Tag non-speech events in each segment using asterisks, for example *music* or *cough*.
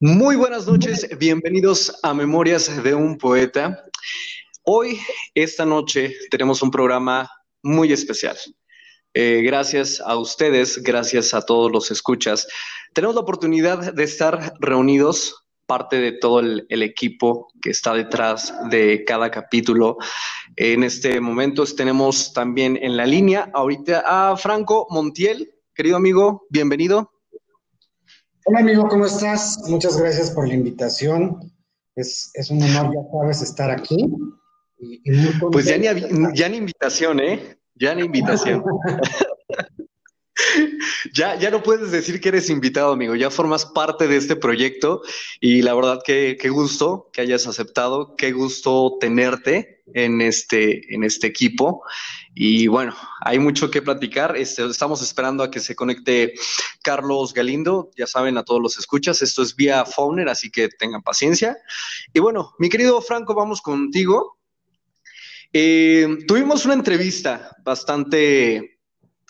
Muy buenas noches, bienvenidos a Memorias de un Poeta. Hoy, esta noche, tenemos un programa muy especial. Eh, gracias a ustedes, gracias a todos los escuchas, tenemos la oportunidad de estar reunidos, parte de todo el, el equipo que está detrás de cada capítulo. En este momento tenemos también en la línea ahorita a Franco Montiel. Querido amigo, bienvenido. Hola amigo, ¿cómo estás? Muchas gracias por la invitación. Es, es un honor, ya sabes, estar aquí. Y, y muy pues ya ni, ya ni invitación, ¿eh? Ya ni invitación. *laughs* ya, ya no puedes decir que eres invitado, amigo. Ya formas parte de este proyecto y la verdad que qué gusto que hayas aceptado, qué gusto tenerte en este, en este equipo. Y bueno, hay mucho que platicar. Este, estamos esperando a que se conecte Carlos Galindo. Ya saben, a todos los escuchas, esto es vía Fauner, así que tengan paciencia. Y bueno, mi querido Franco, vamos contigo. Eh, tuvimos una entrevista bastante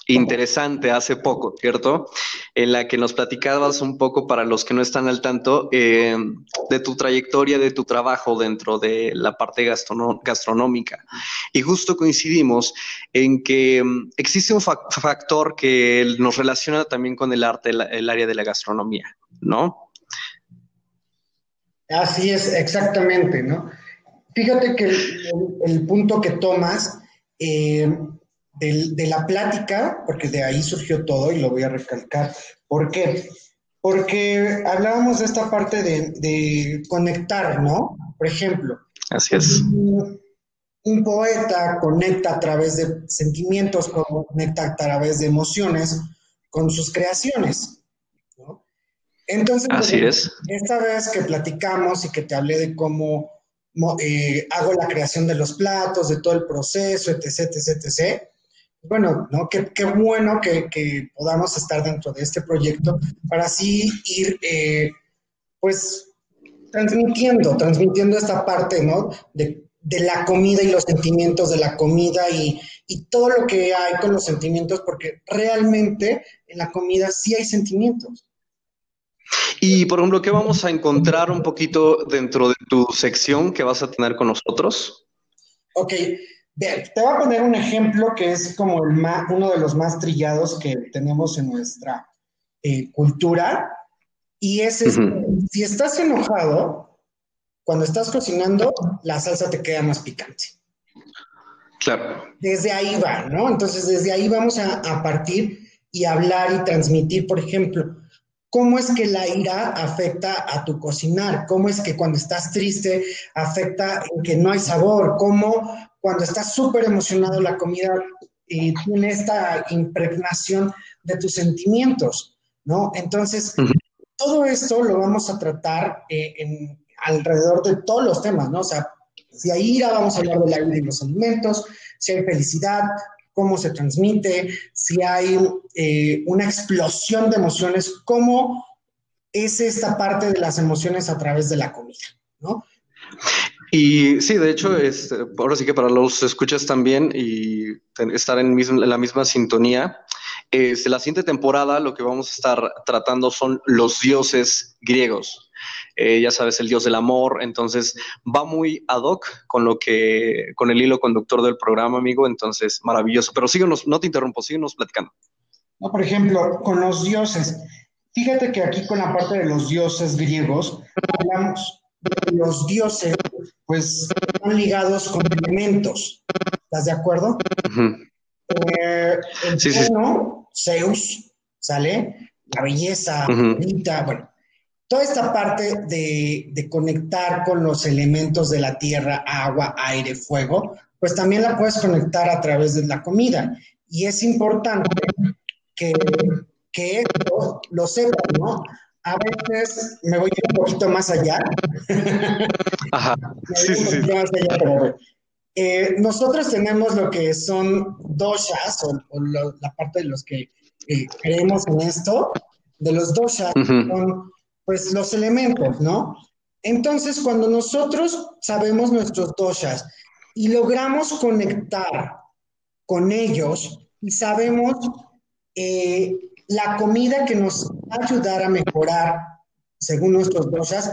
interesante hace poco, ¿cierto? En la que nos platicabas un poco para los que no están al tanto eh, de tu trayectoria, de tu trabajo dentro de la parte gastronómica. Y justo coincidimos en que mm, existe un factor que nos relaciona también con el arte, el, área de la gastronomía, ¿no? Así es, exactamente, ¿no? Fíjate que el, punto que tomas eh, de la plática, porque de ahí surgió todo y lo voy a recalcar. ¿Por qué? Porque hablábamos de esta parte de, conectar, ¿no? Por ejemplo. Así es. Un, poeta conecta a través de sentimientos, conecta a través de emociones con sus creaciones. ¿no? Entonces, Así es. esta vez que platicamos y que te hablé de cómo eh, hago la creación de los platos, de todo el proceso, etc., etc., etc., bueno, ¿no? Qué, qué bueno que, que, podamos estar dentro de este proyecto para así ir, eh, pues, transmitiendo, transmitiendo esta parte, ¿no? De, de, la comida y los sentimientos de la comida y, y todo lo que hay con los sentimientos, porque realmente en la comida sí hay sentimientos. Y, por ejemplo, ¿qué vamos a encontrar un poquito dentro de tu sección que vas a tener con nosotros? Ok, te voy a poner un ejemplo que es como el más, uno de los más trillados que tenemos en nuestra eh, cultura. Y es, si estás enojado, cuando estás cocinando, la salsa te queda más picante. Claro. Desde ahí va, ¿no? Entonces, desde ahí vamos a, a partir y hablar y transmitir, por ejemplo, cómo es que la ira afecta a tu cocinar, cómo es que cuando estás triste afecta en que no hay sabor, cómo cuando estás súper emocionado la comida eh, tiene esta impregnación de tus sentimientos, ¿no? Entonces, todo esto lo vamos a tratar eh, en, alrededor de todos los temas, ¿no? O sea, si hay ira, vamos a hablar del aire y los alimentos, si hay felicidad, cómo se transmite, si hay eh, una explosión de emociones, cómo es esta parte de las emociones a través de la comida, ¿no? Y sí, de hecho, es, ahora sí que para los escuchas también y estar en, la misma sintonía, es, la siguiente temporada lo que vamos a estar tratando son los dioses griegos. Eh, ya sabes, el dios del amor, entonces va muy ad hoc con lo que, con el hilo conductor del programa, amigo, entonces maravilloso. Pero síguenos, no te interrumpo, síguenos platicando. No, por ejemplo, con los dioses. Fíjate que aquí con la parte de los dioses griegos, hablamos de los dioses, pues están ligados con elementos. ¿Estás de acuerdo? Eh, el sí, Zeus, ¿sale? La belleza, bueno, toda esta parte de, conectar con los elementos de la tierra, agua, aire, fuego, pues también la puedes conectar a través de la comida. Y es importante que, que esto lo sepan, ¿no? A veces me voy un poquito más allá. Ajá. *laughs* sí, sí, sí. Eh, nosotros tenemos lo que son doshas, o, la parte de los que eh, creemos en esto, de los doshas, son pues los elementos, ¿no? Entonces, cuando nosotros sabemos nuestros doshas y logramos conectar con ellos y sabemos eh, la comida que nos va a ayudar a mejorar según nuestros dosas,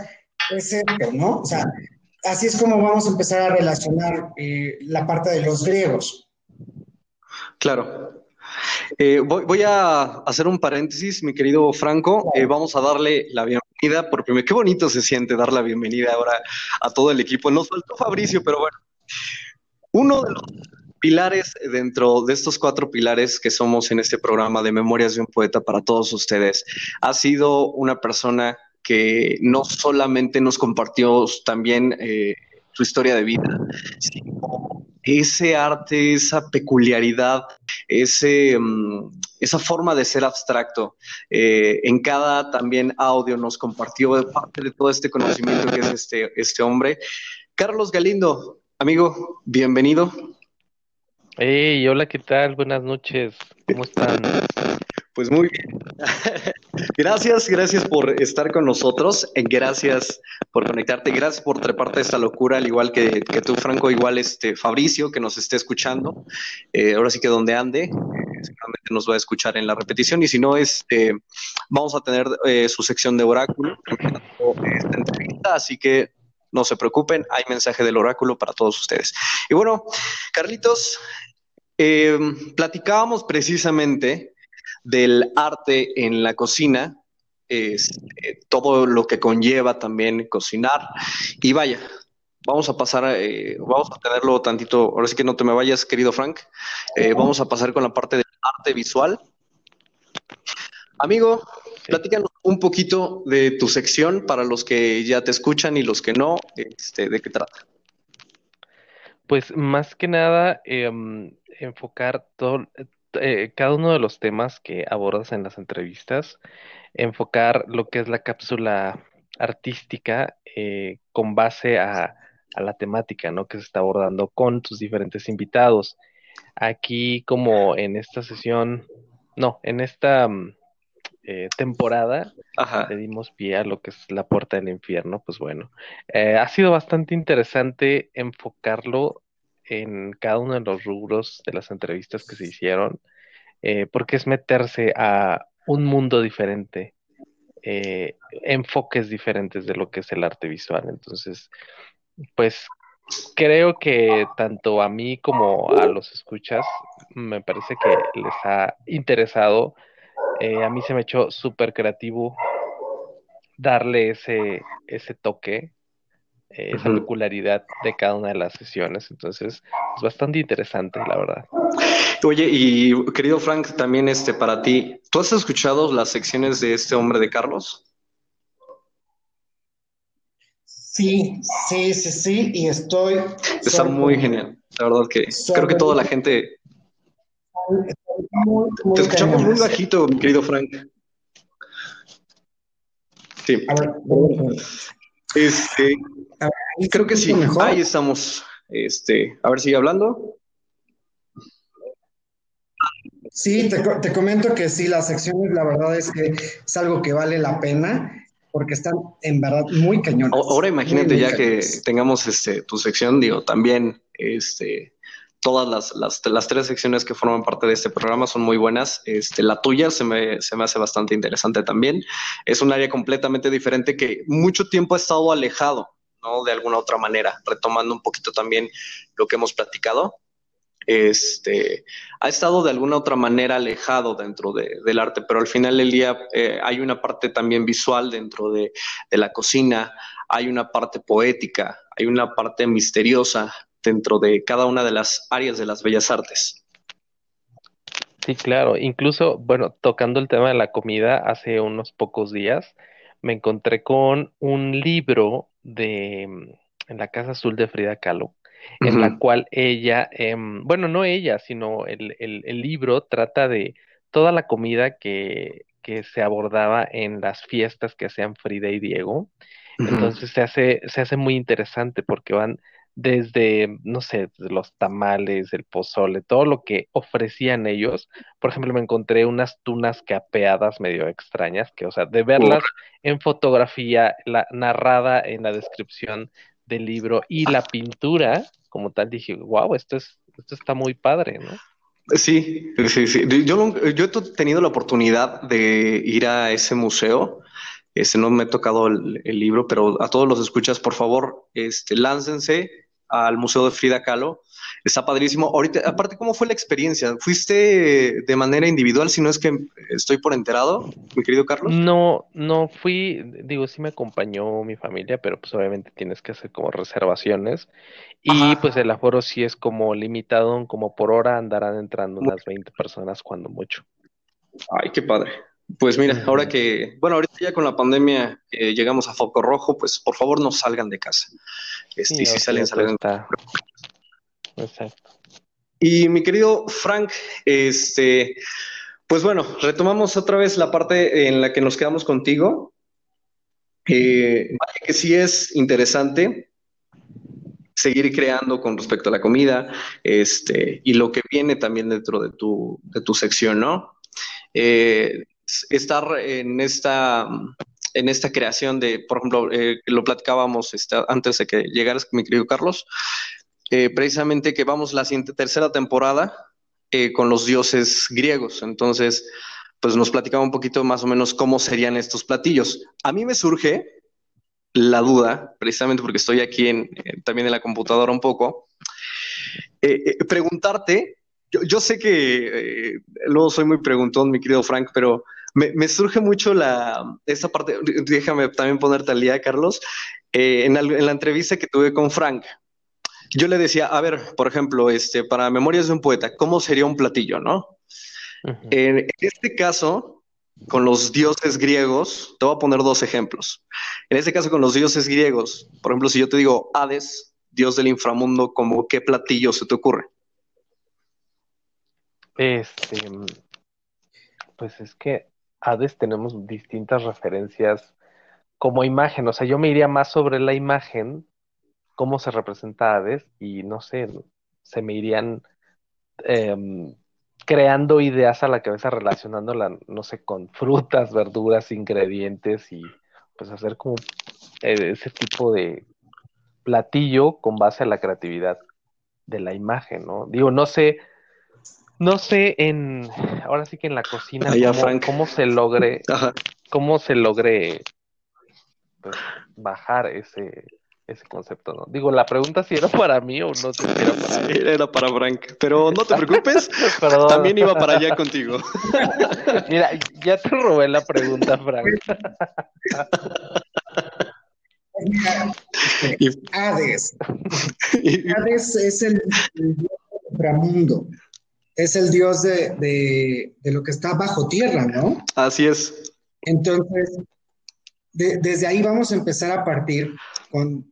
es esto, ¿no? O sea, así es como vamos a empezar a relacionar eh, la parte de los griegos. Claro. Eh, voy, a hacer un paréntesis, mi querido Franco. Eh, vamos a darle la bienvenida por primero. Qué bonito se siente dar la bienvenida ahora a todo el equipo. Nos faltó Fabricio, pero bueno. Uno de los pilares dentro de estos cuatro pilares que somos en este programa de Memorias de un Poeta para todos ustedes, ha sido una persona que no solamente nos compartió también eh, su historia de vida, sino ese arte, esa peculiaridad, ese, mm, esa forma de ser abstracto. Eh, en cada también audio nos compartió parte de todo este conocimiento que es este, este hombre. Carlos Galindo, amigo, bienvenido. Hey, hola, ¿qué tal? Buenas noches. ¿Cómo están? *laughs* Pues muy bien. *laughs* gracias, gracias por estar con nosotros. Eh, gracias por conectarte. Gracias por treparte esta locura, al igual que, tú, Franco, igual este Fabricio, que nos esté escuchando. Eh, ahora sí que donde ande, eh, seguramente nos va a escuchar en la repetición. Y si no, este, vamos a tener su sección de oráculo esta entrevista. Así que no se preocupen, hay mensaje del oráculo para todos ustedes. Y bueno, Carlitos, eh, platicábamos precisamente del arte en la cocina, todo lo que conlleva también cocinar. Y vaya, vamos a pasar, eh, vamos a tenerlo tantito, ahora sí que no te me vayas, querido Frank, eh, vamos a pasar con la parte del arte visual. Amigo, platícanos un poquito de tu sección para los que ya te escuchan y los que no, este, ¿de qué trata? Pues más que nada, em, enfocar todo, eh, cada uno de los temas que abordas en las entrevistas, enfocar lo que es la cápsula artística eh, con base a, la temática ¿no? que se está abordando con tus diferentes invitados. Aquí, como en esta sesión, no, en esta mm, eh, temporada le dimos pie a lo que es la puerta del infierno, pues bueno, eh, ha sido bastante interesante enfocarlo en cada uno de los rubros de las entrevistas que se hicieron, eh, porque es meterse a un mundo diferente, enfoques diferentes de lo que es el arte visual. Entonces, pues creo que tanto a mí como a los escuchas me parece que les ha interesado eh, a mí se me echó súper creativo darle ese, ese toque, eh, esa peculiaridad de cada una de las sesiones. Entonces, es bastante interesante, la verdad. Oye, y querido Frank, también este para ti, ¿tú has escuchado las secciones de este hombre de Carlos? Sí, sí, sí, sí, y estoy... Está muy genial, la verdad que creo que toda la gente te escuchamos muy bajito, mi querido Frank. Sí. Este, creo que sí. Ahí estamos. Este, a ver, sigue hablando. Sí, te, te, comento que sí, las secciones, la verdad es que es algo que vale la pena porque están en verdad muy cañones. Ahora imagínate ya que tengamos este tu sección, digo, también este todas las, las, tres secciones que forman parte de este programa son muy buenas. Este, la tuya se me, se me hace bastante interesante también. Es un área completamente diferente que mucho tiempo ha estado alejado, ¿no? De alguna otra manera, retomando un poquito también lo que hemos platicado. Este, ha estado de alguna otra manera alejado dentro de, del arte, pero al final del día eh, hay una parte también visual dentro de, de la cocina, hay una parte poética, hay una parte misteriosa, dentro de cada una de las áreas de las bellas artes. Sí, claro. Incluso, bueno, tocando el tema de la comida, hace unos pocos días me encontré con un libro de en la Casa Azul de Frida Kahlo, en la cual ella, em, bueno, no ella, sino el, el, libro trata de toda la comida que, que se abordaba en las fiestas que hacían Frida y Diego. Entonces se hace, se hace muy interesante porque van desde, no sé, los tamales, el pozole, todo lo que ofrecían ellos. Por ejemplo, me encontré unas tunas capeadas medio extrañas, que, o sea, de verlas en fotografía, la, narrada en la descripción del libro y la pintura, como tal, dije, wow, esto, es, esto está muy padre, ¿no? Sí, sí, sí. Yo, yo he tenido la oportunidad de ir a ese museo Este, no me he tocado el, libro, pero a todos los escuchas, por favor, este, láncense al Museo de Frida Kahlo. Está padrísimo. Ahorita, aparte, ¿cómo fue la experiencia? ¿Fuiste de manera individual, si no es que estoy por enterado, mi querido Carlos? No, no fui, digo, sí me acompañó mi familia, pero pues obviamente tienes que hacer como reservaciones. Y pues el aforo sí es como limitado, como por hora andarán entrando unas 20 personas cuando mucho. Ay, qué padre. Pues mira, ahora que, bueno, ahorita ya con la pandemia llegamos a foco rojo, pues por favor no salgan de casa. Este, y si salen, salen. Exacto. Y mi querido Frank, este, pues bueno, retomamos otra vez la parte en la que nos quedamos contigo. Eh, que sí es interesante seguir creando con respecto a la comida, este, y lo que viene también dentro de tu, de tu sección, ¿no? Eh, estar en esta, en esta creación de, por ejemplo, eh, lo platicábamos antes de que llegaras, mi querido Carlos, eh, precisamente que vamos la siguiente, tercera temporada eh, con los dioses griegos. Entonces, pues nos platicaba un poquito más o menos cómo serían estos platillos. A mí me surge la duda, precisamente porque estoy aquí en, también en la computadora un poco, preguntarte, yo, sé que luego soy muy preguntón, mi querido Frank, pero me, surge mucho la, esta parte, déjame también ponerte al día, Carlos, en, en, la entrevista que tuve con Frank, yo le decía, a ver, por ejemplo, este, para Memorias de un Poeta, ¿cómo sería un platillo, no? en, este caso, con los dioses griegos, te voy a poner dos ejemplos. En este caso, con los dioses griegos, por ejemplo, si yo te digo Hades, dios del inframundo, ¿cómo qué platillo se te ocurre? Este, pues es que Hades tenemos distintas referencias como imagen. O sea, yo me iría más sobre la imagen cómo se representa Hades y no sé, se me irían em, creando ideas a la cabeza relacionándola, no sé, con frutas, verduras, ingredientes y pues hacer como eh, ese tipo de platillo con base a la creatividad de la imagen, ¿no? Digo, no sé, no sé en, ahora sí que en la cocina, cómo, se logre, cómo se logre pues, bajar ese, ese concepto, ¿no? Digo, la pregunta si era para mí o no sé si era para Era para Frank, pero no te preocupes, *laughs* también iba para allá contigo. *laughs* Mira, ya te robé la pregunta, Frank. Hades. *laughs* Hades es el, inframundo. Es el dios de, de, de lo que está bajo tierra, ¿no? Así es. Entonces, desde ahí vamos a empezar a partir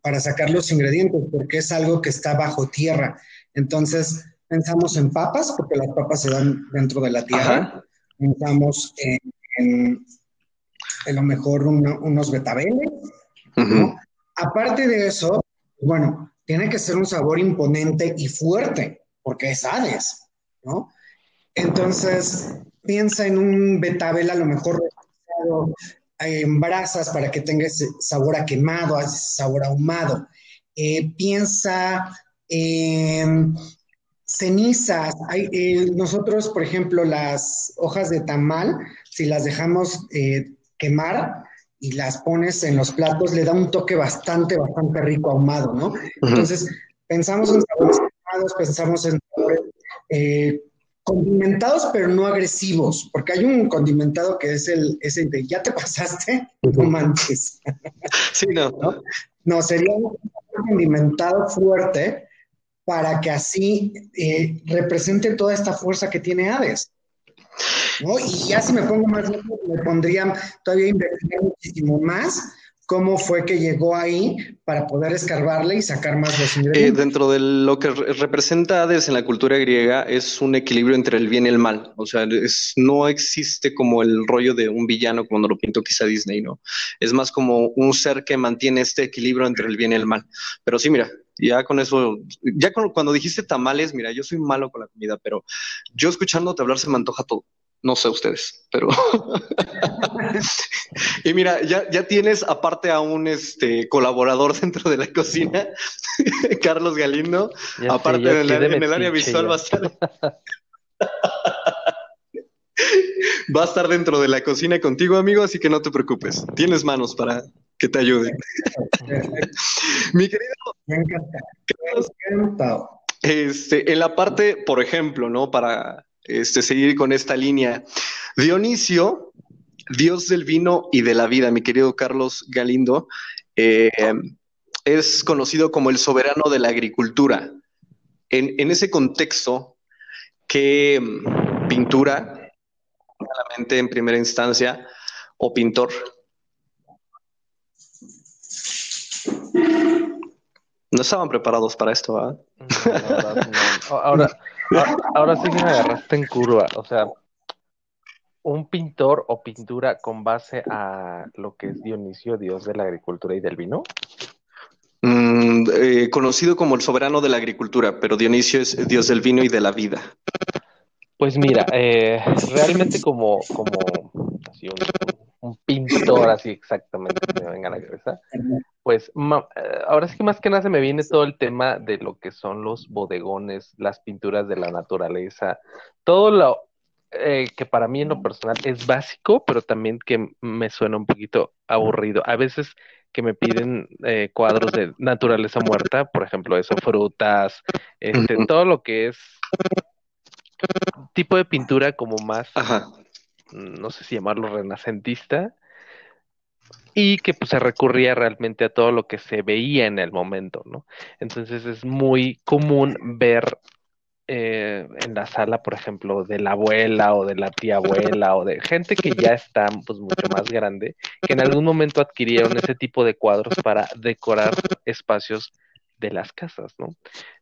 para sacar los ingredientes, porque es algo que está bajo tierra. Entonces, pensamos en papas, porque las papas se dan dentro de la tierra. Pensamos en, en, lo mejor unos betabeles. Aparte de eso, bueno, tiene que ser un sabor imponente y fuerte, porque es Hades, ¿no? Entonces, piensa en un betabel a lo mejor en brasas para que tenga ese sabor a quemado, sabor ahumado. Eh, piensa en cenizas. Eh, nosotros, por ejemplo, las hojas de tamal, si las dejamos eh, quemar y las pones en los platos, le da un toque bastante, bastante rico ahumado, ¿no? Entonces, pensamos en sabores quemados, pensamos en sabores condimentados pero no agresivos, porque hay un condimentado que es el ese de ya te pasaste, no manches. *laughs* Sí, no. no. sería un condimentado fuerte para que así eh, represente toda esta fuerza que tiene Hades. Y ya si me pongo más lejos, me pondría todavía investigar muchísimo más cómo fue que llegó ahí para poder escarbarle y sacar más los eh, ingredientes. dentro de lo que representa Hades en la cultura griega es un equilibrio entre el bien y el mal. O sea, no existe como el rollo de un villano como lo pintó quizá Disney, ¿no? Es más como un ser que mantiene este equilibrio entre el bien y el mal. Pero sí, mira, ya con eso, ya cuando dijiste tamales, mira, yo soy malo con la comida, pero yo escuchándote hablar se me antoja todo. No sé ustedes, pero. *laughs* y mira, ya, ya tienes aparte a un este colaborador dentro de la cocina, *laughs* Carlos Galindo. aparte en, el área visual va a estar. *laughs* Va a estar dentro de la cocina contigo, amigo, así que no te preocupes. Tienes manos para que te ayuden. Mi querido. Me encanta. Este, en la parte, por ejemplo, ¿no? Para este, seguir con esta línea. Dionisio, Dios del vino y de la vida, mi querido Carlos Galindo, eh, es conocido como el soberano de la agricultura. En, ese contexto, ¿qué pintura en primera instancia o pintor. No estaban preparados para esto, ¿verdad? ahora, ahora, sí que me agarraste en curva. O sea, un pintor o pintura con base a lo que es Dionisio, dios de la agricultura y del vino. Mm, eh, conocido como el soberano de la agricultura, pero Dionisio es dios del vino y de la vida. Pues mira, eh, realmente como, como un, pintor así exactamente que me venga a la cabeza, pues eh, ahora sí que más que nada se me viene todo el tema de lo que son los bodegones, las pinturas de la naturaleza, todo lo eh, que para mí en lo personal es básico, pero también que me suena un poquito aburrido. A veces que me piden cuadros de naturaleza muerta, por ejemplo, eso, frutas, este, todo lo que es tipo de pintura como más, no sé si llamarlo renacentista, y que pues se recurría realmente a todo lo que se veía en el momento, ¿no? Entonces es muy común ver eh, en la sala, por ejemplo, de la abuela o de la tía abuela o de gente que ya está pues mucho más grande, que en algún momento adquirieron ese tipo de cuadros para decorar espacios de las casas, ¿no?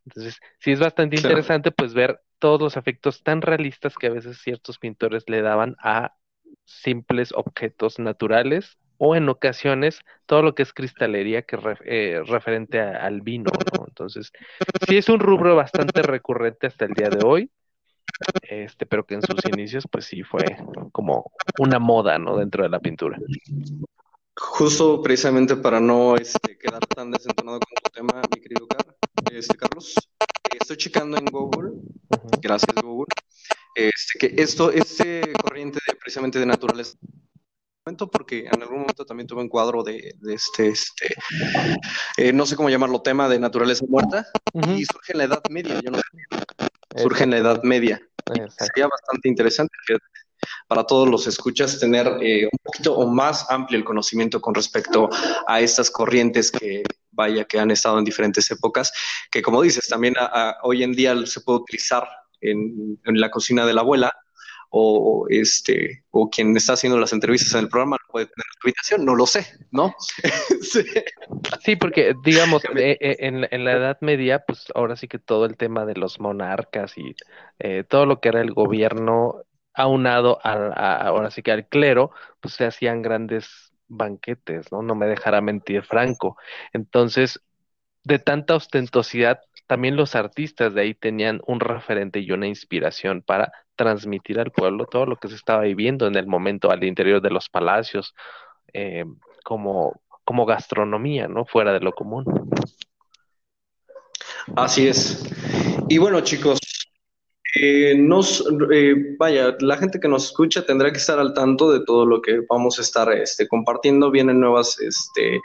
Entonces, sí es bastante interesante pues ver todos los efectos tan realistas que a veces ciertos pintores le daban a simples objetos naturales o en ocasiones todo lo que es cristalería que eh, referente al vino, ¿no? Entonces, sí es un rubro bastante recurrente hasta el día de hoy, este, pero que en sus inicios pues sí fue como una moda, ¿no? Dentro de la pintura. Justo precisamente para no este, quedar tan desentonado con tu tema, mi querido este, Carlos, estoy checando en Google, gracias Google, este, que esto, este corriente de, precisamente de naturaleza, porque en algún momento también tuve un cuadro de, este, este eh, no sé cómo llamarlo, tema de naturaleza muerta, y surge en la Edad Media, yo no sé, surge en la Edad Media. Sería bastante interesante, para todos los escuchas tener eh, un poquito o más amplio el conocimiento con respecto a estas corrientes que vaya que han estado en diferentes épocas, que como dices, también hoy en día se puede utilizar en, la cocina de la abuela o este o quien está haciendo las entrevistas en el programa puede tener su habitación, no lo sé, ¿no? *laughs* sí. porque digamos, eh, eh, en, la Edad Media, pues ahora sí que todo el tema de los monarcas y todo lo que era el gobierno aunado al, ahora sí que al clero, pues se hacían grandes banquetes, ¿no? No me dejará mentir Franco. Entonces, de tanta ostentosidad, también los artistas de ahí tenían un referente y una inspiración para transmitir al pueblo todo lo que se estaba viviendo en el momento al interior de los palacios, eh, como, como gastronomía, ¿no? Fuera de lo común. Así es. Y bueno, chicos, eh, nos, eh, vaya, la gente que nos escucha tendrá que estar al tanto de todo lo que vamos a estar este, compartiendo. Vienen nuevas, este,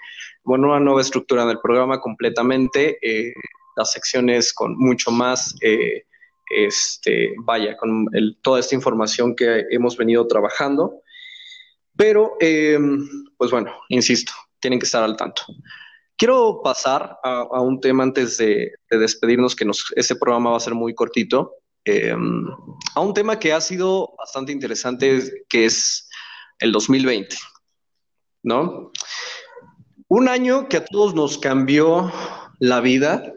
bueno, una nueva estructura del programa completamente, eh, las secciones con mucho más, este, vaya, con toda esta información que hemos venido trabajando. Pero, pues bueno, insisto, tienen que estar al tanto. Quiero pasar a, un tema antes de, despedirnos, que nos, ese programa va a ser muy cortito. Em, a un tema que ha sido bastante interesante, que es el 2020, ¿no? Un año que a todos nos cambió la vida,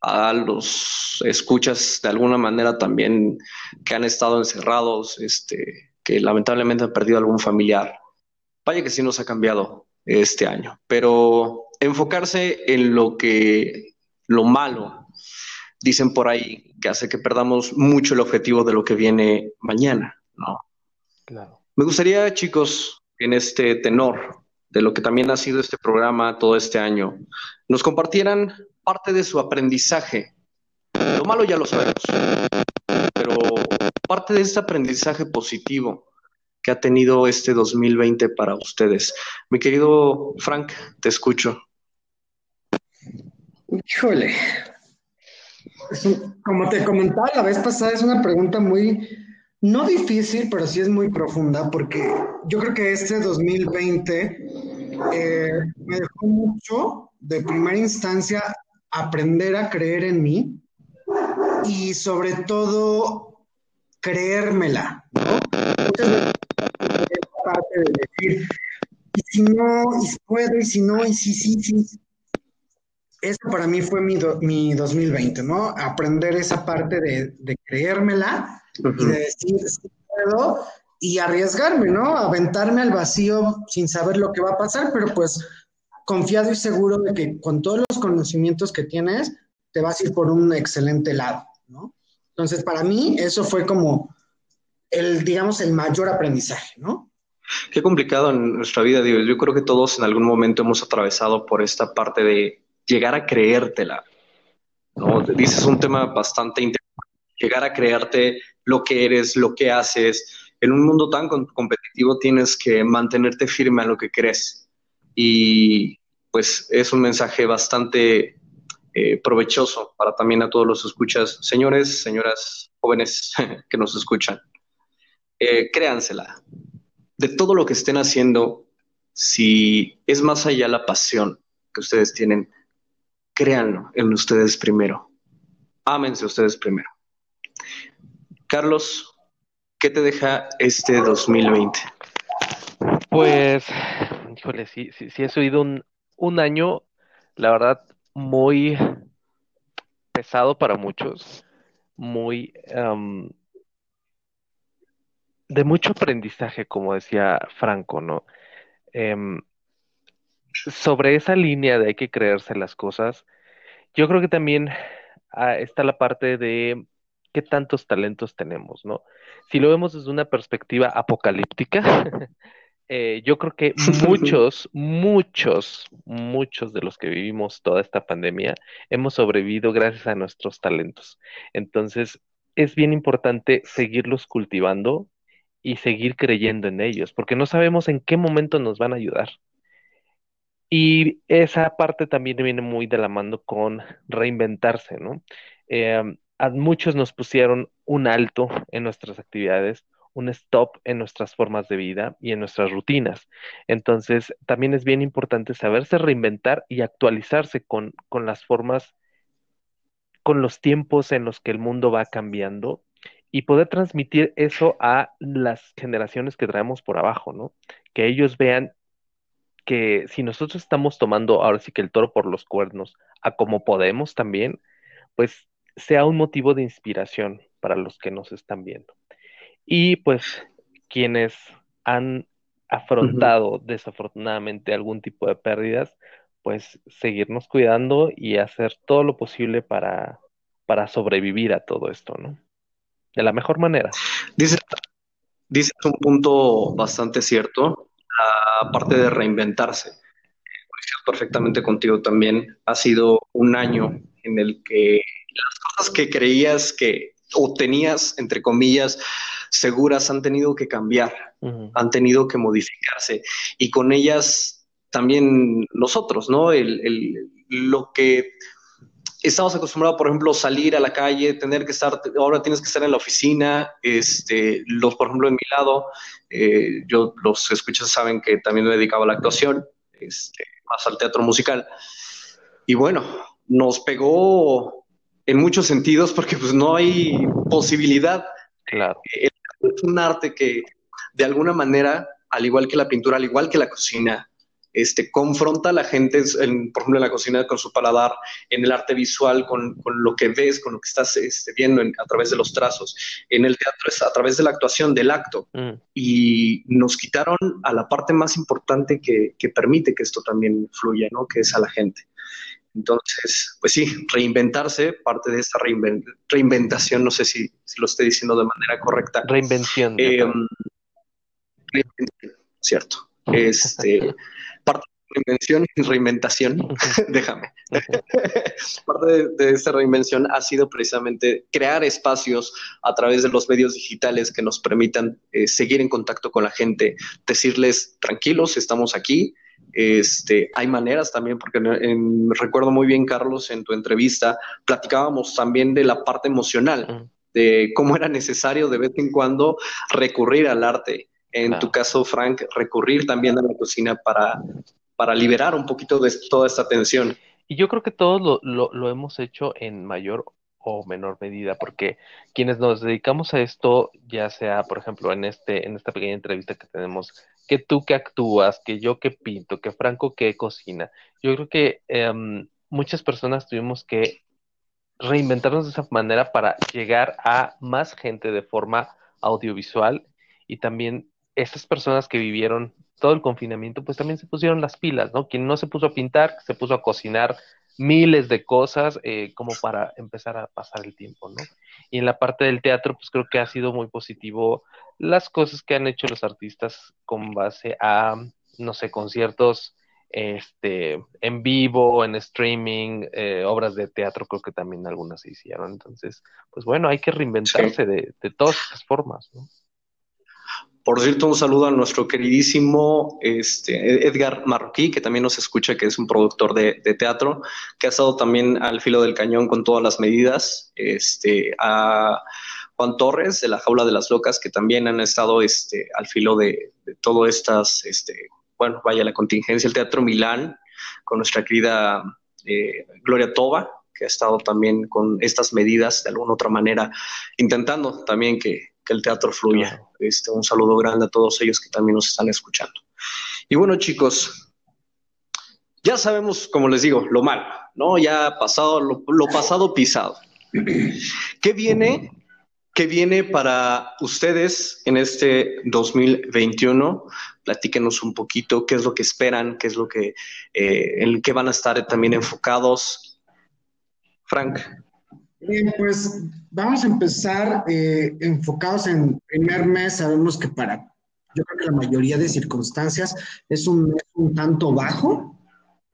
a los escuchas de alguna manera también que han estado encerrados, este, que lamentablemente han perdido algún familiar. Vaya que sí nos ha cambiado este año, pero enfocarse en lo que, lo malo, dicen por ahí que hace que perdamos mucho el objetivo de lo que viene mañana, ¿no? Claro. Me gustaría, chicos, en este tenor de lo que también ha sido este programa todo este año, nos compartieran parte de su aprendizaje Lo malo ya lo sabemos, pero parte de este aprendizaje positivo que ha tenido este 2020 para ustedes. Mi querido Frank, te escucho. Híjole. Como te comentaba la vez pasada, es una pregunta muy, no difícil, pero sí es muy profunda, porque yo creo que este 2020 eh, me dejó mucho de primera instancia aprender a creer en mí y sobre todo creérmela, ¿no? parte de decir, y si no, y si puedo, y si no, y si sí, sí. Eso para mí fue mi, mi 2020, ¿no? Aprender esa parte de, de creérmela y de decir, sí puedo, y arriesgarme, ¿no? Aventarme al vacío sin saber lo que va a pasar, pero pues confiado y seguro de que con todos los conocimientos que tienes, te vas a ir por un excelente lado, ¿no? Entonces, para mí, eso fue como el, digamos, el mayor aprendizaje, ¿no? Qué complicado en nuestra vida, Dios. Yo creo que todos en algún momento hemos atravesado por esta parte de llegar a creértela. ¿no? Dices un tema bastante interesante. Llegar a creerte lo que eres, lo que haces. En un mundo tan competitivo tienes que mantenerte firme a lo que crees. Y pues es un mensaje bastante eh, provechoso para también a todos los escuchas, señores, señoras, jóvenes *laughs* que nos escuchan. Eh, créansela, de todo lo que estén haciendo, si es más allá la pasión que ustedes tienen, créanlo en ustedes primero. Ámense ustedes primero. Carlos, ¿qué te deja este 2020? Pues, híjole, sí, sí, sí he sido un, un año, la verdad, muy pesado para muchos, muy de mucho aprendizaje, como decía Franco, ¿no? Em, sobre esa línea de hay que creerse las cosas, yo creo que también ah, está la parte de qué tantos talentos tenemos, ¿no? Si lo vemos desde una perspectiva apocalíptica, *laughs* eh, yo creo que *laughs* muchos, muchos, muchos de los que vivimos toda esta pandemia hemos sobrevivido gracias a nuestros talentos. Entonces, es bien importante seguirlos cultivando, y seguir creyendo en ellos, porque no sabemos en qué momento nos van a ayudar. Y esa parte también viene muy de la mano con reinventarse, ¿no? Em, a muchos nos pusieron un alto en nuestras actividades, un stop en nuestras formas de vida y en nuestras rutinas. Entonces, también es bien importante saberse reinventar y actualizarse con, con las formas, con los tiempos en los que el mundo va cambiando y poder transmitir eso a las generaciones que traemos por abajo, ¿no? Que ellos vean que si nosotros estamos tomando ahora sí que el toro por los cuernos, a como podemos también, pues sea un motivo de inspiración para los que nos están viendo. Y pues quienes han afrontado desafortunadamente algún tipo de pérdidas, pues seguirnos cuidando y hacer todo lo posible para, para sobrevivir a todo esto, ¿no? de la mejor manera. Dices, dices un punto bastante cierto, aparte de reinventarse. perfectamente contigo también. Ha sido un año en el que las cosas que creías que o tenías, entre comillas, seguras han tenido que cambiar, han tenido que modificarse y con ellas también nosotros, ¿no? El, el, lo que estamos acostumbrados, por ejemplo, salir a la calle, tener que estar, ahora tienes que estar en la oficina, este, los, por ejemplo, en mi lado, eh, yo, los escuchas saben que también me dedicaba a la actuación, este, más al teatro musical, y bueno, nos pegó en muchos sentidos porque pues no hay posibilidad. Claro. es un arte que de alguna manera, al igual que la pintura, al igual que la cocina, este, confronta a la gente, en, por ejemplo, en la cocina con su paladar, en el arte visual, con, lo que ves, con lo que estás este, viendo a través de los trazos. En el teatro es a través de la actuación, del acto. Mm. Y nos quitaron a la parte más importante que, permite que esto también fluya, ¿no? Que es a la gente. Entonces, pues sí, reinventarse, parte de esta reinventación, no sé si, lo estoy diciendo de manera correcta. Reinvención. Eh, cierto. *laughs* Este, reinvención, reinventación, *laughs* déjame. Parte de, esta reinvención ha sido precisamente crear espacios a través de los medios digitales que nos permitan eh, seguir en contacto con la gente, decirles tranquilos, estamos aquí. Este, hay maneras también, porque recuerdo muy bien, Carlos, en tu entrevista, platicábamos también de la parte emocional, de cómo era necesario de vez en cuando recurrir al arte. En tu caso, Frank, recurrir también a la cocina para para liberar un poquito de toda esta tensión. Y yo creo que todos lo, hemos hecho en mayor o menor medida, porque quienes nos dedicamos a esto, ya sea, por ejemplo, en este, en esta pequeña entrevista que tenemos, que tú que actúas, que yo que pinto, que Franco que cocina, yo creo que em, muchas personas tuvimos que reinventarnos de esa manera para llegar a más gente de forma audiovisual y también esas personas que vivieron todo el confinamiento, pues también se pusieron las pilas, ¿no? Quien no se puso a pintar, se puso a cocinar miles de cosas eh, como para empezar a pasar el tiempo, ¿no? Y en la parte del teatro, pues creo que ha sido muy positivo las cosas que han hecho los artistas con base a, no sé, conciertos este, en vivo, en streaming, eh, obras de teatro, creo que también algunas se hicieron. Entonces, pues bueno, hay que reinventarse de, de todas estas formas, ¿no? Por cierto, un saludo a nuestro queridísimo este, Edgar Marroquí, que también nos escucha, que es un productor de, teatro, que ha estado también al filo del cañón con todas las medidas. Este, a Juan Torres de la Jaula de las Locas, que también han estado este, al filo de, todo estas, este, bueno, vaya la contingencia, el Teatro Milán, con nuestra querida eh, Gloria Toba, que ha estado también con estas medidas de alguna otra manera, intentando también que, el teatro fluya. Este, un saludo grande a todos ellos que también nos están escuchando. Y bueno, chicos, ya sabemos, como les digo, lo malo, ¿no? Ya pasado, lo, pasado pisado. ¿Qué viene? ¿Qué viene para ustedes en este 2021? Platíquenos un poquito qué es lo que esperan, qué es lo que, eh, en qué van a estar también enfocados. Frank. Bien, pues vamos a empezar eh, enfocados en primer mes. Sabemos que para, yo creo que la mayoría de circunstancias es un mes un tanto bajo,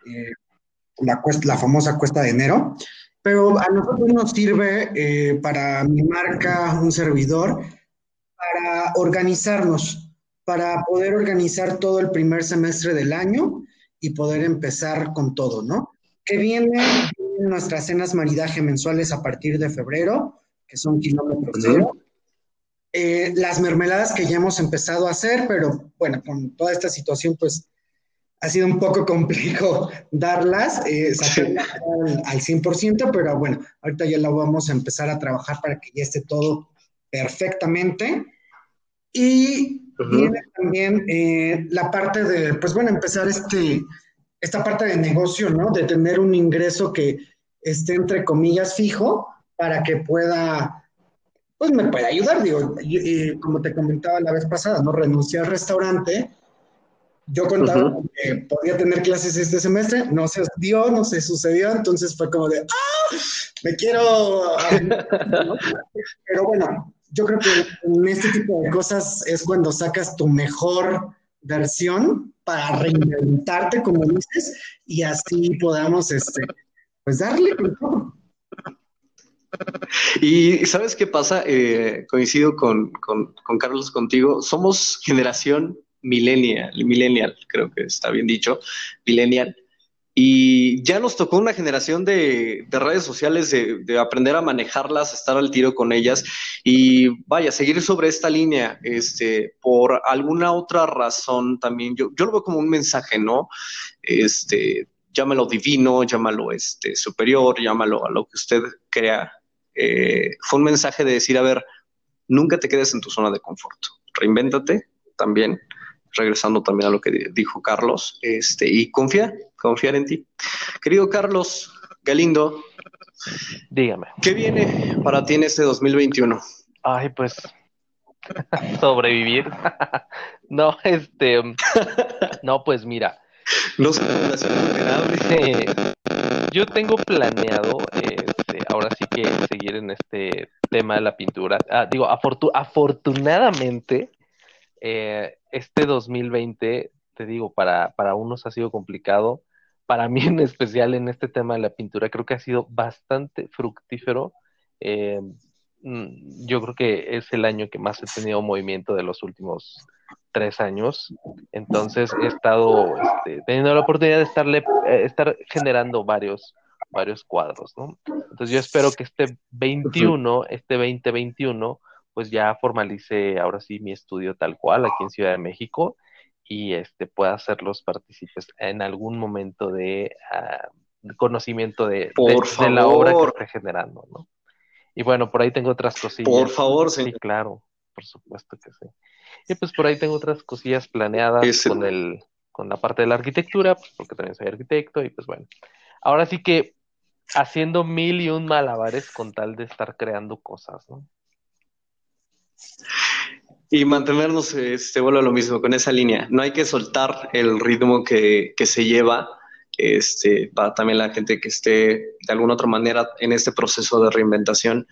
eh, la, la famosa cuesta de enero, pero a nosotros nos sirve eh, para mi marca, un servidor, para organizarnos, para poder organizar todo el primer semestre del año y poder empezar con todo, ¿no? Que viene nuestras cenas maridaje mensuales a partir de febrero, que son kilómetros cero. Eh, las mermeladas que ya hemos empezado a hacer, pero bueno, con toda esta situación, pues ha sido un poco complejo *laughs* darlas, eh, al, al, 100%, pero bueno, ahorita ya la vamos a empezar a trabajar para que ya esté todo perfectamente. Y viene también eh, la parte de, pues bueno, empezar este, esta parte de negocio, ¿no? De tener un ingreso que esté entre comillas fijo para que pueda, pues me pueda ayudar, digo, y, como te comentaba la vez pasada, ¿no? Renuncié al restaurante, yo contaba que podía tener clases este semestre, no se dio, no se sucedió, entonces fue como de, ¡ah! Me quiero... Pero bueno, yo creo que en este tipo de cosas es cuando sacas tu mejor versión para reinventarte, como dices, y así podamos, este, pues darle Y ¿sabes qué pasa? Eh, coincido con, Carlos contigo. Somos generación millennial, millennial, creo que está bien dicho, millennial. Y ya nos tocó una generación de, redes sociales, de, aprender a manejarlas, estar al tiro con ellas y vaya, seguir sobre esta línea, este, por alguna otra razón también. Yo, yo lo veo como un mensaje, ¿no? Este, llámalo divino, llámalo este, superior, llámalo a lo que usted crea. Eh, fue un mensaje de decir, a ver, nunca te quedes en tu zona de confort, reinvéntate también, regresando también a lo que dijo Carlos, este, y confía, confiar en ti. Querido Carlos Galindo, dígame. ¿Qué viene para ti en este 2021? Ay, pues *laughs* sobrevivir. *laughs* no, este, no, pues mira, no *laughs* Yo tengo planeado, este, ahora sí que seguir en este tema de la pintura. Ah, digo, afortunadamente, eh, este 2020 te digo, para, para unos ha sido complicado, para mí *laughs* en especial en este tema de la pintura, creo que ha sido bastante fructífero. Eh, mm, yo creo que es el año que más he tenido movimiento de los últimos tres años. Entonces he estado este, teniendo la oportunidad de estarle, eh, estar generando varios, varios cuadros, ¿no? Entonces yo espero que este 21, este 2021, pues ya formalice ahora sí mi estudio tal cual aquí en Ciudad de México y este pueda hacerlos partícipes en algún momento de, ah, conocimiento de, de, la obra que esté generando, ¿no? Y bueno, por ahí tengo otras cosillas. Por favor, sí. claro, por supuesto que sí. Y pues por ahí tengo otras cosillas planeadas con el, con la parte de la arquitectura, pues porque también soy arquitecto, y pues bueno. Ahora sí que haciendo mil y un malabares con tal de estar creando cosas, ¿no? Y mantenernos, vuelvo a lo mismo, con esa línea. No hay que soltar el ritmo que, que se lleva este, para también la gente que esté de alguna otra manera en este proceso de reinventación.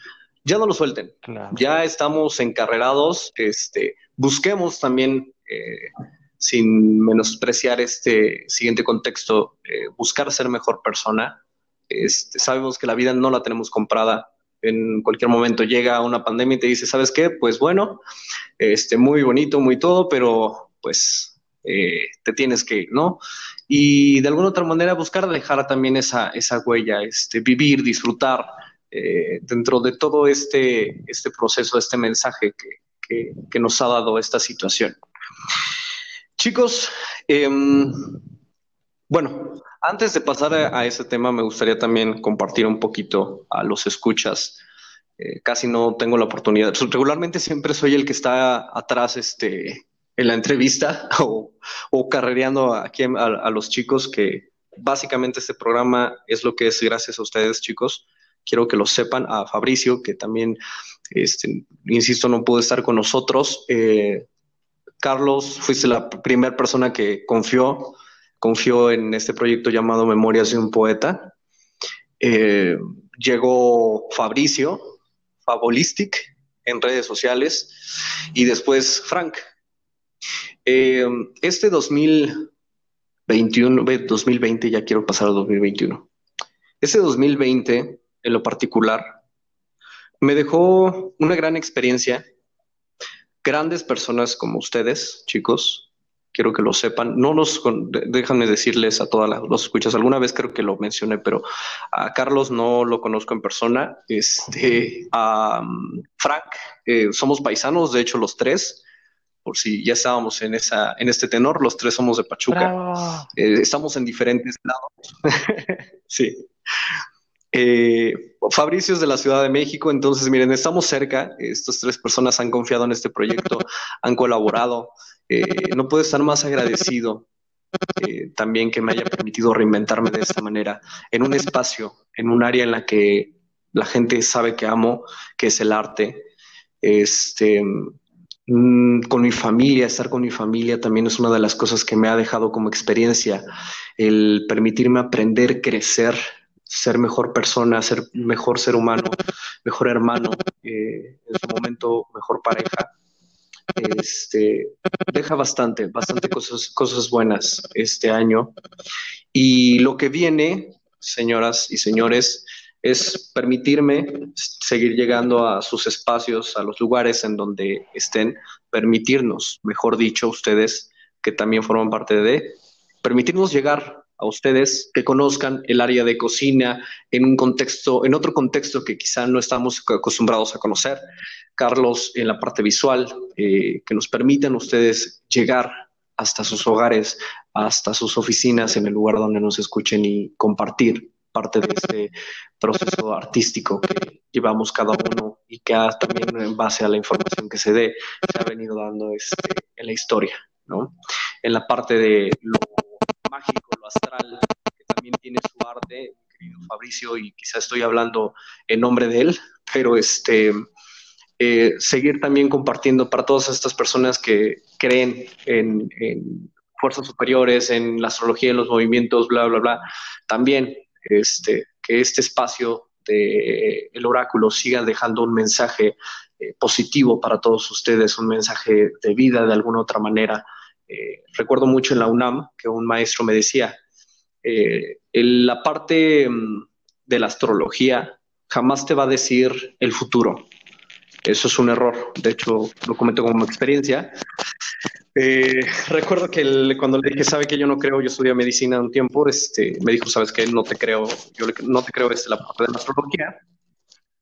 Ya no lo suelten. Ya estamos encarrerados. Este, busquemos también, eh, sin menospreciar este siguiente contexto, eh, buscar ser mejor persona. Este, sabemos que la vida no la tenemos comprada en cualquier momento llega una pandemia y te dice, ¿sabes qué? Pues bueno, este, muy bonito, muy todo, pero pues eh, te tienes que, ¿no? Y de alguna otra manera buscar dejar también esa, esa huella, este, vivir, disfrutar eh, dentro de todo este, este proceso, este mensaje que, que, nos ha dado esta situación. Chicos, em, bueno, antes de pasar a, ese tema, me gustaría también compartir un poquito a los escuchas. Eh, casi no tengo la oportunidad. Pues, regularmente siempre soy el que está atrás este, en la entrevista *laughs* o, o carrereando aquí a, los chicos, que básicamente este programa es lo que es gracias a ustedes, chicos. Quiero que lo sepan. A Fabricio, que también, este, insisto, no pudo estar con nosotros. Eh, Carlos, fuiste la primera persona que confió confió en este proyecto llamado Memorias de un Poeta. Eh, llegó Fabricio, Fabolistic, en redes sociales, y después Frank. Eh, este 2021, 2020, ya quiero pasar al 2021. Este 2020, en lo particular, me dejó una gran experiencia. Grandes personas como ustedes, chicos, quiero que lo sepan. No los, déjame decirles a todas los escuchas, alguna vez creo que lo mencioné, pero a Carlos no lo conozco en persona. Este, a um, Frank, eh, somos paisanos, de hecho los tres, por si ya estábamos en, esa, en este tenor, los tres somos de Pachuca. Eh, estamos en diferentes lados. *laughs* sí. Eh, Fabricio es de la Ciudad de México, entonces miren, estamos cerca, estas tres personas han confiado en este proyecto, *laughs* han colaborado, eh, no puedo estar más agradecido eh, también que me haya permitido reinventarme de esta manera, en un espacio, en un área en la que la gente sabe que amo, que es el arte. Este, mm, con mi familia, estar con mi familia también es una de las cosas que me ha dejado como experiencia, el permitirme aprender, crecer, ser mejor persona, ser mejor ser humano, mejor hermano, eh, en su momento mejor pareja este, deja bastante, bastante cosas, cosas buenas este año. Y lo que viene, señoras y señores, es permitirme seguir llegando a sus espacios, a los lugares en donde estén, permitirnos, mejor dicho, ustedes que también forman parte de, permitirnos llegar a ustedes que conozcan el área de cocina en un contexto, en otro contexto que quizá no estamos acostumbrados a conocer. Carlos en la parte visual, eh, que nos permitan ustedes llegar hasta sus hogares, hasta sus oficinas, en el lugar donde nos escuchen y compartir parte de este proceso artístico que llevamos cada uno y que también en base a la información que se dé, se ha venido dando este, en la historia, ¿no? En la parte de lo mágico, lo astral, que también tiene su arte, querido Fabricio, y quizá estoy hablando en nombre de él, pero este, eh, seguir también compartiendo para todas estas personas que creen en, fuerzas superiores, en la astrología, en los movimientos, bla, bla, bla, también este, que este espacio de el oráculo siga dejando un mensaje eh, positivo para todos ustedes, un mensaje de vida de alguna otra manera Eh, recuerdo mucho en la UNAM que un maestro me decía, eh, la parte mm, de la astrología jamás te va a decir el futuro. Eso es un error. De hecho, lo comento como experiencia. Eh, recuerdo que cuando le dije, sabe que yo no creo, yo estudié medicina un tiempo, este, me dijo, sabes que no te creo, yo no te creo, es la parte de la astrología.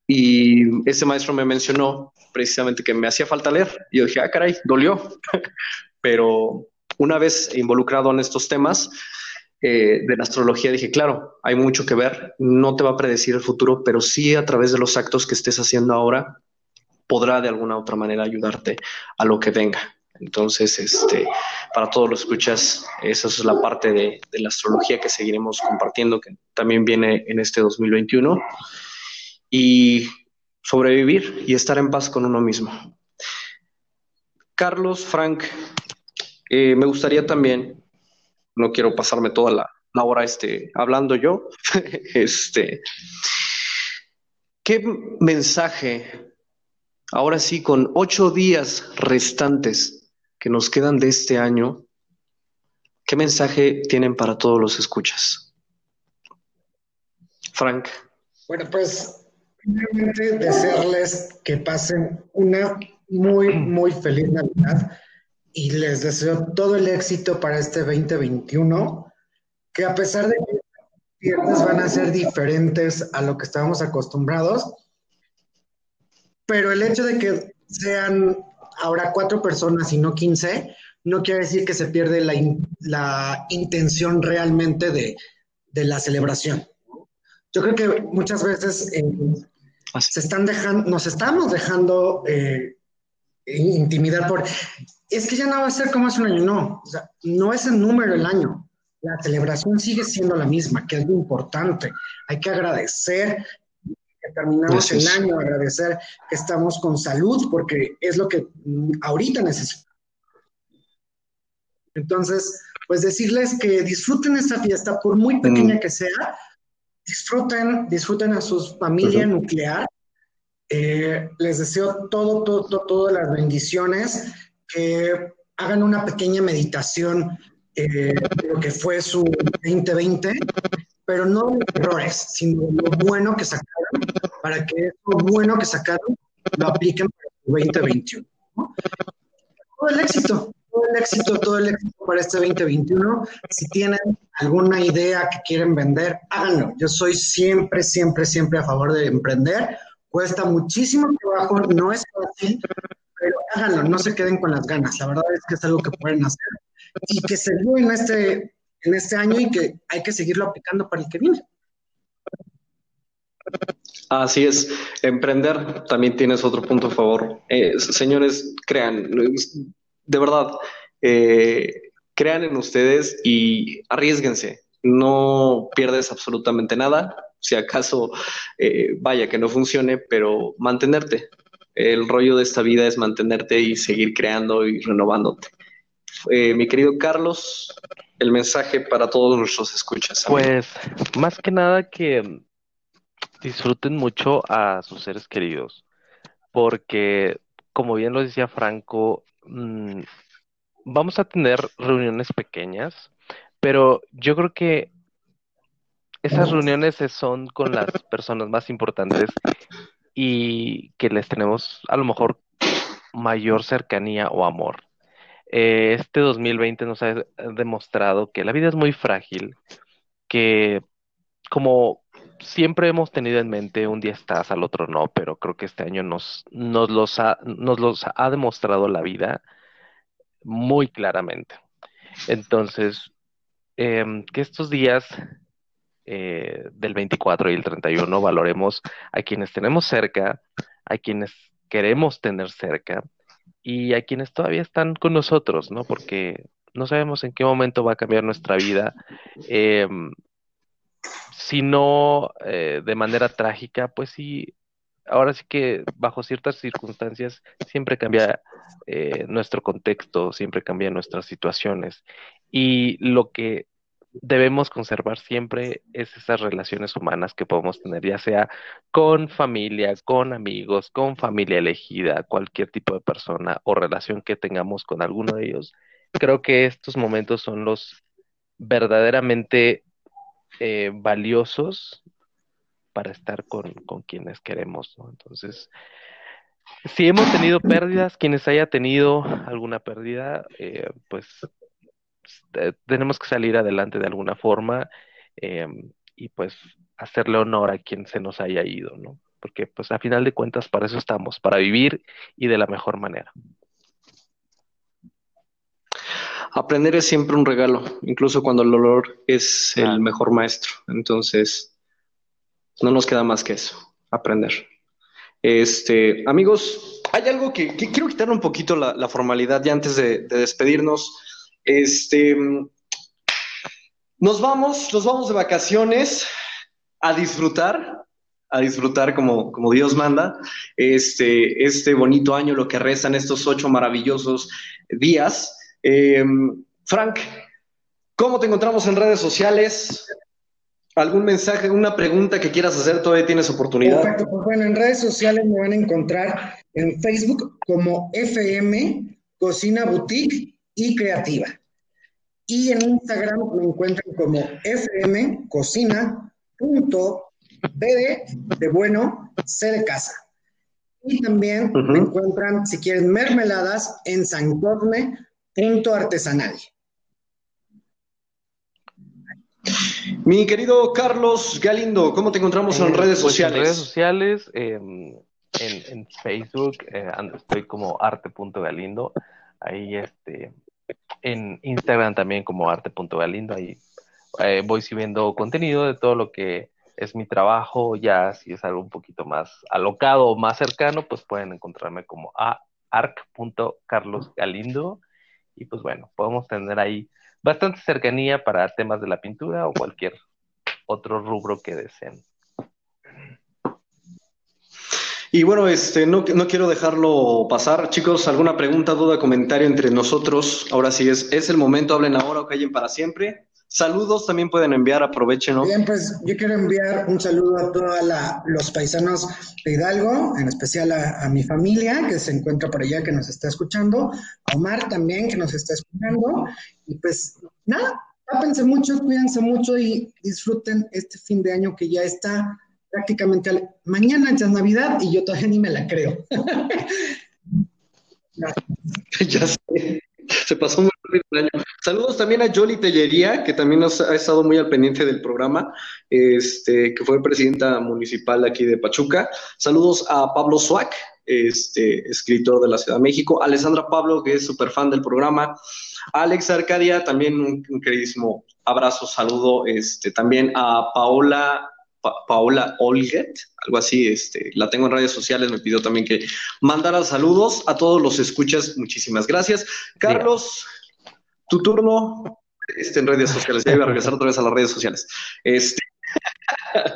Y ese maestro me mencionó precisamente que me hacía falta leer. Y yo dije, ah, caray, dolió. *laughs* Pero una vez involucrado en estos temas eh, de la astrología, dije, claro, hay mucho que ver, no te va a predecir el futuro, pero sí a través de los actos que estés haciendo ahora, podrá de alguna otra manera ayudarte a lo que venga. Entonces, este, para todos los escuchas, esa es la parte de la astrología que seguiremos compartiendo, que también viene en este 2021 y sobrevivir y estar en paz con uno mismo. Carlos, Frank, eh, me gustaría también, no quiero pasarme toda la, hora este, hablando yo, *laughs* este, ¿qué mensaje, ahora sí, con ocho días restantes que nos quedan de este año, qué mensaje tienen para todos los escuchas? Frank. Bueno, pues Primeramente, desearles que pasen una muy, muy feliz Navidad y les deseo todo el éxito para este 2021, que a pesar de que viernes van a ser diferentes a lo que estábamos acostumbrados, pero el hecho de que sean ahora cuatro personas y no quince, no quiere decir que se pierde la, la intención realmente de, de, la celebración. Yo creo que muchas veces se están dejando, nos estamos dejando eh, intimidar por, es que ya no va a ser como hace un año, no, o sea, no es el número del año, la celebración sigue siendo la misma, que es lo importante, hay que agradecer que terminamos el año, agradecer que estamos con salud, porque es lo que ahorita necesitamos. Entonces, pues decirles que disfruten esta fiesta, por muy pequeña mm. que sea, disfruten, disfruten a su familia nuclear. Eh, les deseo todo, todo, todas las bendiciones, que hagan una pequeña meditación eh, de lo que fue su 2020, pero no de errores, sino lo bueno que sacaron, para que lo bueno que sacaron lo apliquen para su 2021. Todo el éxito todo el éxito, todo el éxito para este 2021. Si tienen alguna idea que quieren vender, háganlo. Yo soy siempre, siempre, siempre a favor de emprender. Cuesta muchísimo trabajo, no es fácil, pero háganlo, no se queden con las ganas. La verdad es que es algo que pueden hacer y que se dio en este, en este año y que hay que seguirlo aplicando para el que viene. Así es, emprender también tienes otro punto a favor. Eh, señores, crean, de verdad, eh, crean en ustedes y arriesguense. No pierdes absolutamente nada. Si acaso eh, vaya que no funcione, pero mantenerte. El rollo de esta vida es mantenerte y seguir creando y renovándote. Eh, mi querido Carlos, el mensaje para todos nuestros escuchas. Pues más que nada que disfruten mucho a sus seres queridos, porque como bien lo decía Franco, Mm, vamos a tener reuniones pequeñas, pero yo creo que esas reuniones son con las *laughs* personas más importantes y que les tenemos a lo mejor mayor cercanía o amor. Eh, este 2020 nos ha demostrado que la vida es muy frágil, que como siempre hemos tenido en mente, un día estás, al otro no, pero creo que este año nos, nos, los, ha, nos los ha demostrado la vida muy claramente. Entonces, em, que estos días eh, del 24 y el 31 valoremos a quienes tenemos cerca, a quienes queremos tener cerca y a quienes todavía están con nosotros, ¿no? Porque no sabemos en qué momento va a cambiar nuestra vida. No eh, de manera trágica, pues sí, ahora sí que bajo ciertas circunstancias siempre cambia eh, nuestro contexto, siempre cambia nuestras situaciones. Y lo que debemos conservar siempre es esas relaciones humanas que podemos tener, ya sea con familia, con amigos, con familia elegida, cualquier tipo de persona o relación que tengamos con alguno de ellos, creo que estos momentos son los verdaderamente eh, valiosos para estar con, quienes queremos, Entonces, si hemos tenido pérdidas, quienes haya tenido alguna pérdida, eh, pues tenemos que salir adelante de alguna forma y pues hacerle honor a quien se nos haya ido, ¿no? Porque pues a final de cuentas para eso estamos, para vivir y de la mejor manera. Aprender es siempre un regalo, incluso cuando el dolor es el mejor maestro. Entonces, no nos queda más que eso, aprender. Este, amigos, hay algo que, quiero quitar un poquito la, formalidad ya antes de, de despedirnos. Este, nos vamos, nos vamos de vacaciones a disfrutar, a disfrutar como, como Dios manda, este, este bonito año, lo que restan estos ocho maravillosos días. Em, Frank, ¿cómo te encontramos en redes sociales? ¿Algún mensaje, una pregunta que quieras hacer? Todavía tienes oportunidad. Perfecto, pues bueno, en redes sociales me van a encontrar en Facebook como FM Cocina Boutique y Creativa. Y en Instagram me encuentran como FM Cocina punto B de, bueno, C de casa. Y también me encuentran, si quieren, mermeladas en San Cosme, punto artesanal. Mi querido Carlos Galindo, ¿cómo te encontramos en, redes pues, sociales? En redes sociales, em, en, Facebook, eh, estoy como arte.galindo. Ahí, este, en Instagram también como arte.galindo. Ahí eh, voy subiendo contenido de todo lo que es mi trabajo, ya si es algo un poquito más alocado o más cercano, pues pueden encontrarme como a arc.carlosgalindo y pues bueno, podemos tener ahí bastante cercanía para temas de la pintura o cualquier otro rubro que deseen. Y bueno, este, no, no quiero dejarlo pasar. Chicos, ¿alguna pregunta, duda, comentario entre nosotros? Ahora sí es, es el momento, hablen ahora o callen para siempre. Saludos también pueden enviar, aprovechen. ¿no? Bien, pues yo quiero enviar un saludo a todos los paisanos de Hidalgo, en especial a, mi familia que se encuentra por allá, que nos está escuchando, a Omar también que nos está escuchando. Y pues nada, tápense mucho, cuídense mucho y disfruten este fin de año que ya está prácticamente mañana ya es Navidad y yo todavía ni me la creo. *laughs* ya sé. Se pasó muy rápido el año. Saludos también a Jolly Tellería, que también nos ha estado muy al pendiente del programa, este, que fue presidenta municipal aquí de Pachuca. Saludos a Pablo Suac, este, escritor de la Ciudad de México. Alessandra Pablo, que es súper fan del programa. Alex Arcadia, también un, queridísimo abrazo, saludo. Este, también a Paola Paola Olget, algo así, este, la tengo en redes sociales, me pidió también que mandara saludos a todos los escuchas, muchísimas gracias. Carlos, tu turno este, en redes sociales, ya iba a regresar otra vez a las redes sociales. Este, *laughs*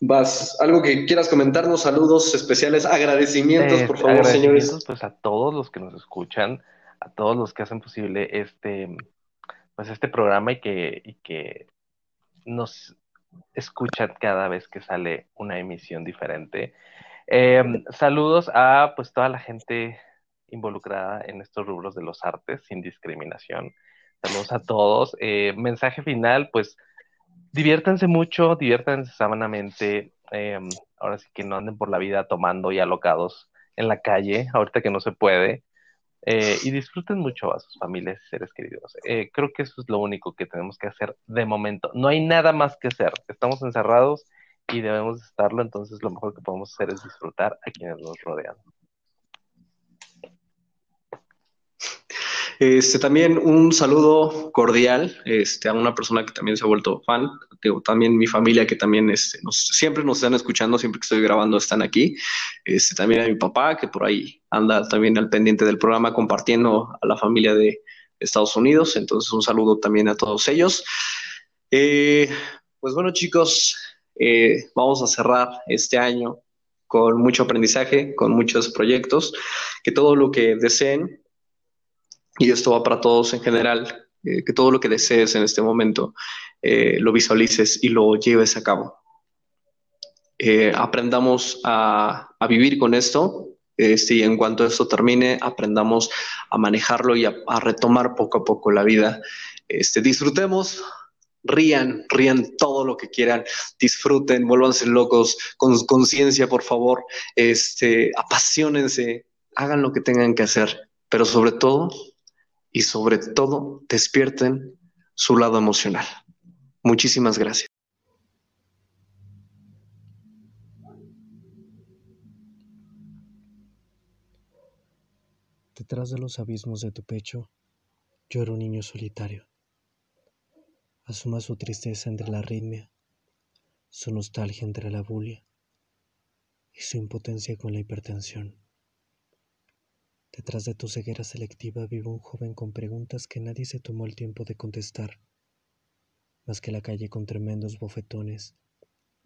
vas, algo que quieras comentarnos, saludos especiales, agradecimientos, por favor, señores. Pues a todos los que nos escuchan, a todos los que hacen posible este, pues este programa y que, y que nos escuchan cada vez que sale una emisión diferente. Em, saludos a pues toda la gente involucrada en estos rubros de los artes sin discriminación. Saludos a todos. Eh, mensaje final, pues diviértanse mucho, diviértanse sanamente. Em, ahora sí que no anden por la vida tomando y alocados en la calle, ahorita que no se puede. Eh, y disfruten mucho a sus familias y seres queridos. Eh, creo que eso es lo único que tenemos que hacer de momento. No hay nada más que hacer. Estamos encerrados y debemos estarlo, entonces lo mejor que podemos hacer es disfrutar a quienes nos rodean. Este, también un saludo cordial este, a una persona que también se ha vuelto fan, digo, también mi familia que también este, siempre nos están escuchando, siempre que estoy grabando están aquí. Este, también a mi papá que por ahí anda también al pendiente del programa compartiendo a la familia de Estados Unidos. Entonces un saludo también a todos ellos. Eh, pues bueno chicos, eh, vamos a cerrar este año con mucho aprendizaje, con muchos proyectos, que todo lo que deseen y esto va para todos en general, eh, que todo lo que desees en este momento eh, lo visualices y lo lleves a cabo. Eh, aprendamos a, vivir con esto Este, y en cuanto esto termine, aprendamos a manejarlo y a, retomar poco a poco la vida. Este, disfrutemos, rían, rían todo lo que quieran, disfruten, vuélvanse locos, con conciencia, por favor, este, apasionense, hagan lo que tengan que hacer, pero sobre todo, y sobre todo, despierten su lado emocional. Muchísimas gracias. Detrás de los abismos de tu pecho llora un niño solitario. Asuma su tristeza entre la arritmia, su nostalgia entre la bulia y su impotencia con la hipertensión. Detrás de tu ceguera selectiva vive un joven con preguntas que nadie se tomó el tiempo de contestar, más que la calle con tremendos bofetones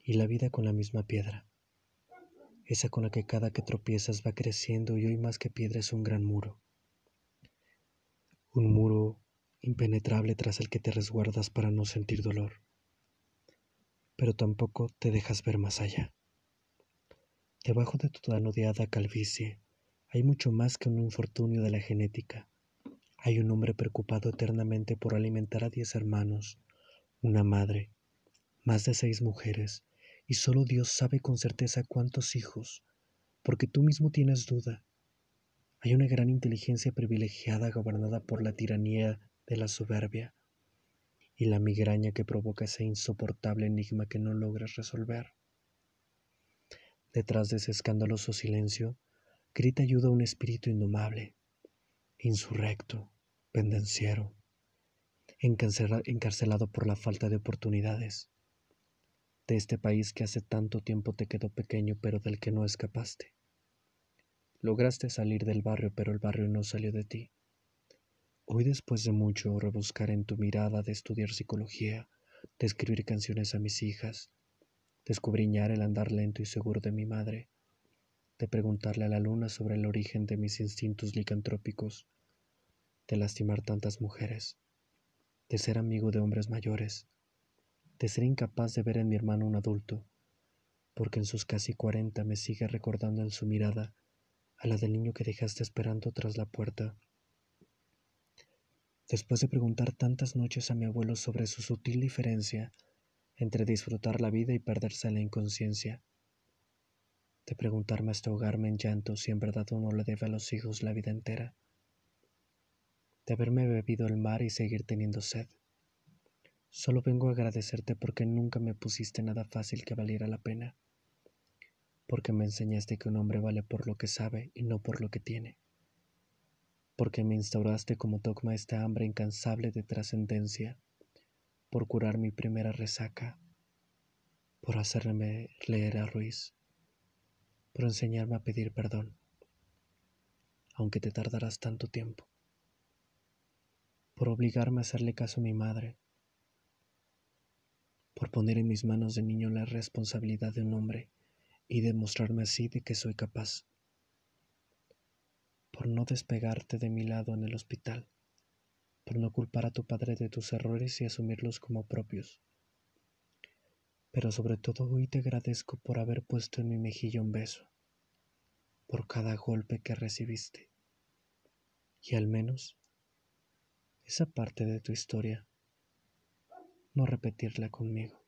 y la vida con la misma piedra esa con la que cada que tropiezas va creciendo y hoy más que piedra es un gran muro. Un muro impenetrable tras el que te resguardas para no sentir dolor, pero tampoco te dejas ver más allá. Debajo de tu tan odiada calvicie hay mucho más que un infortunio de la genética. Hay un hombre preocupado eternamente por alimentar a diez hermanos, una madre, más de seis mujeres, y solo Dios sabe con certeza cuántos hijos, porque tú mismo tienes duda. Hay una gran inteligencia privilegiada gobernada por la tiranía de la soberbia y la migraña que provoca ese insoportable enigma que no logras resolver. Detrás de ese escandaloso silencio, grita ayuda un espíritu indomable, insurrecto, pendenciero, encarcelado por la falta de oportunidades de este país que hace tanto tiempo te quedó pequeño pero del que no escapaste. Lograste salir del barrio pero el barrio no salió de ti. Hoy después de mucho rebuscar en tu mirada de estudiar psicología, de escribir canciones a mis hijas, de escubriñar el andar lento y seguro de mi madre, de preguntarle a la luna sobre el origen de mis instintos licantrópicos, de lastimar tantas mujeres, de ser amigo de hombres mayores, de ser incapaz de ver en mi hermano un adulto, porque en sus casi cuarenta me sigue recordando en su mirada a la del niño que dejaste esperando tras la puerta. Después de preguntar tantas noches a mi abuelo sobre su sutil diferencia entre disfrutar la vida y perderse en la inconsciencia, de preguntarme hasta ahogarme en llanto si en verdad uno le debe a los hijos la vida entera, de haberme bebido el mar y seguir teniendo sed, Solo vengo a agradecerte porque nunca me pusiste nada fácil que valiera la pena, porque me enseñaste que un hombre vale por lo que sabe y no por lo que tiene, porque me instauraste como dogma esta hambre incansable de trascendencia, por curar mi primera resaca, por hacerme leer a Ruiz, por enseñarme a pedir perdón, aunque te tardarás tanto tiempo, por obligarme a hacerle caso a mi madre, por poner en mis manos de niño la responsabilidad de un hombre y demostrarme así de que soy capaz, por no despegarte de mi lado en el hospital, por no culpar a tu padre de tus errores y asumirlos como propios. Pero sobre todo hoy te agradezco por haber puesto en mi mejilla un beso, por cada golpe que recibiste, y al menos esa parte de tu historia no repetirla conmigo.